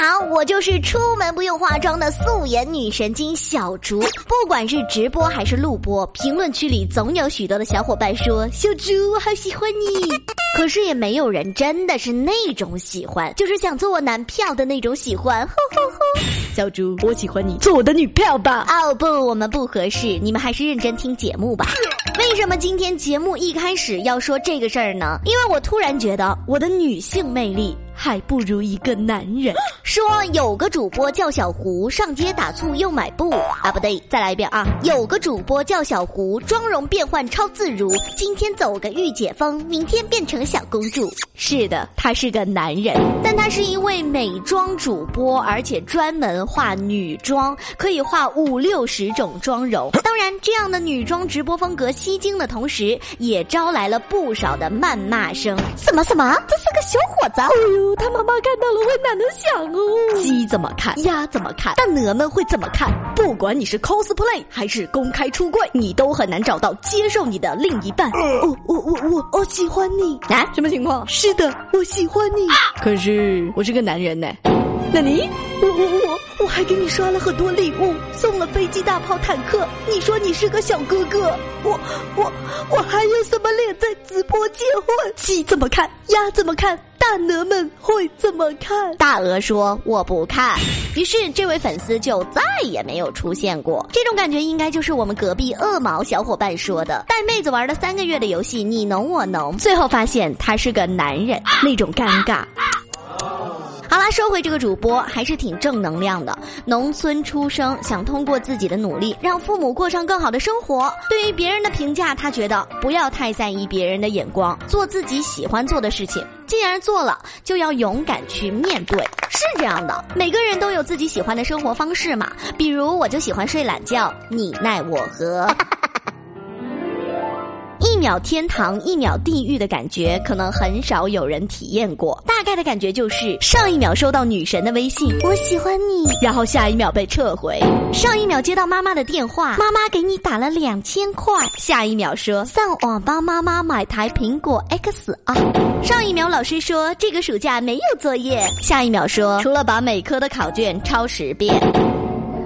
好，我就是出门不用化妆的素颜女神经小竹。不管是直播还是录播，评论区里总有许多的小伙伴说：“小竹，我好喜欢你。”可是也没有人真的是那种喜欢，就是想做我男票的那种喜欢。吼吼吼！小竹，我喜欢你，做我的女票吧。哦不，我们不合适，你们还是认真听节目吧。为什么今天节目一开始要说这个事儿呢？因为我突然觉得我的女性魅力。还不如一个男人。说有个主播叫小胡，上街打醋又买布啊，不对，再来一遍啊！有个主播叫小胡，妆容变换超自如，今天走个御姐风，明天变成小公主。是的，他是个男人，但他是一位美妆主播，而且专门画女装，可以画五六十种妆容。当然，这样的女装直播风格吸睛的同时，也招来了不少的谩骂声。什么什么？这是个小伙子？哎呦！他妈妈看到了会哪能想哦，鸡怎么看，鸭怎么看，大鹅们会怎么看？不管你是 cosplay 还是公开出柜，你都很难找到接受你的另一半。我我我我我喜欢你啊？什么情况？是的，我喜欢你。可是我是个男人呢。那你？我我我我还给你刷了很多礼物，送了飞机、大炮、坦克。你说你是个小哥哥，我我我还有什么脸在直播结婚？鸡怎么看？鸭怎么看？大鹅们会怎么看？大鹅说我不看。于是这位粉丝就再也没有出现过。这种感觉应该就是我们隔壁恶毛小伙伴说的：带妹子玩了三个月的游戏，你侬我侬，最后发现他是个男人，那种尴尬。啦，说回这个主播，还是挺正能量的。农村出生，想通过自己的努力让父母过上更好的生活。对于别人的评价，他觉得不要太在意别人的眼光，做自己喜欢做的事情。既然做了，就要勇敢去面对。是这样的，每个人都有自己喜欢的生活方式嘛。比如，我就喜欢睡懒觉，你奈我何。秒天堂，一秒地狱的感觉，可能很少有人体验过。大概的感觉就是，上一秒收到女神的微信，我喜欢你，然后下一秒被撤回；上一秒接到妈妈的电话，妈妈给你打了两千块，下一秒说上网帮妈妈买台苹果 X 啊；上一秒老师说这个暑假没有作业，下一秒说除了把每科的考卷抄十遍。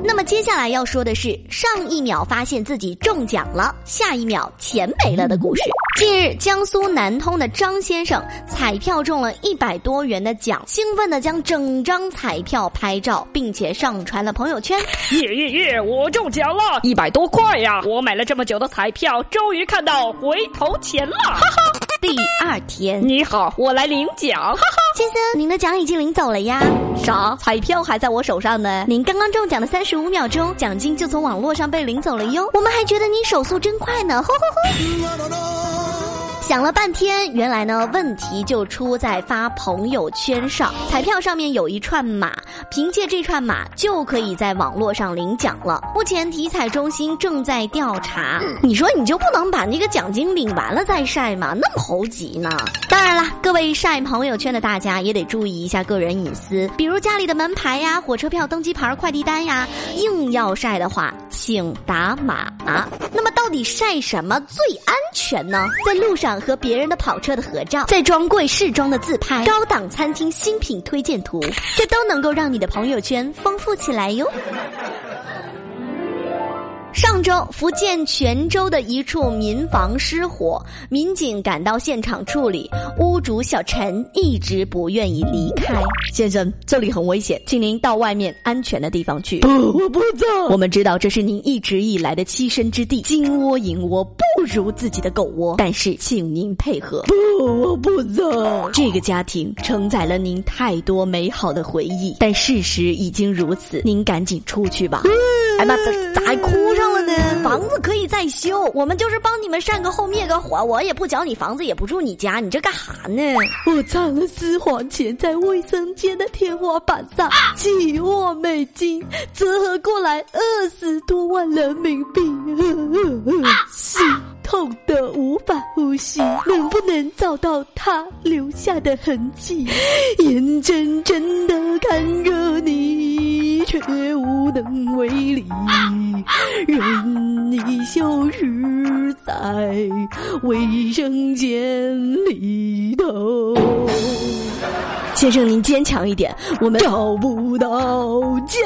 那么接下来要说的是，上一秒发现自己中奖了，下一秒钱没了的故事。近日，江苏南通的张先生彩票中了一百多元的奖，兴奋地将整张彩票拍照，并且上传了朋友圈。耶耶耶！我中奖了，一百多块呀！我买了这么久的彩票，终于看到回头钱了，哈哈。第二天，你好，我来领奖，哈哈。先生，您的奖已经领走了呀。啥？彩票还在我手上呢。您刚刚中奖的三十五秒钟，奖金就从网络上被领走了哟。我们还觉得你手速真快呢，吼吼吼。想了半天，原来呢问题就出在发朋友圈上。彩票上面有一串码，凭借这串码就可以在网络上领奖了。目前体彩中心正在调查。你说你就不能把那个奖金领完了再晒吗？那么猴急呢？当然啦，各位晒朋友圈的大家也得注意一下个人隐私，比如家里的门牌呀、火车票登机牌、快递单呀，硬要晒的话，请打码。那么到底晒什么最安全呢？在路上。和别人的跑车的合照，在专柜试装的自拍，高档餐厅新品推荐图，这都能够让你的朋友圈丰富起来哟。上周，福建泉州的一处民房失火，民警赶到现场处理，屋主小陈一直不愿意离开。先生，这里很危险，请您到外面安全的地方去。不，我不走。我们知道这是您一直以来的栖身之地，金窝银窝不如自己的狗窝，但是请您配合。不，我不走。这个家庭承载了您太多美好的回忆，但事实已经如此，您赶紧出去吧。哎妈，咋咋还哭上了呢？房子可以再修，我们就是帮你们扇个后灭个火，我也不缴你房子，也不住你家，你这干哈呢？我藏了私房钱在卫生间的天花板上，几万美金折合过来二十多万人民币，心痛的无法呼吸。能不能找到他留下的痕迹？眼睁睁的看着你，却无。能为力，任你消失在卫生间里头。先生，您坚强一点，我们找不到坚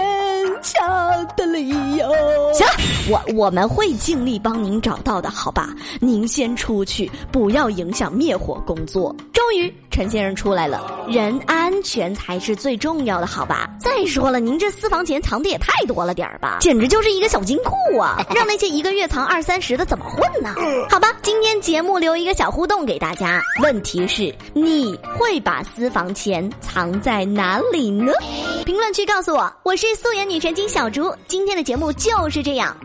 强的理由。行，我我们会尽力帮您找到的，好吧？您先出去，不要影响灭火工作。终于，陈先生出来了，人安全才是最重要的，好吧？再说了，您这私房钱藏的也太多了点儿吧，简直就是一个小金库啊！让那些一个月藏二三十的怎么混呢？好吧，今天节目留一个小互动给大家，问题是你会把私房钱？藏在哪里呢？评论区告诉我，我是素颜女神经小竹。今天的节目就是这样。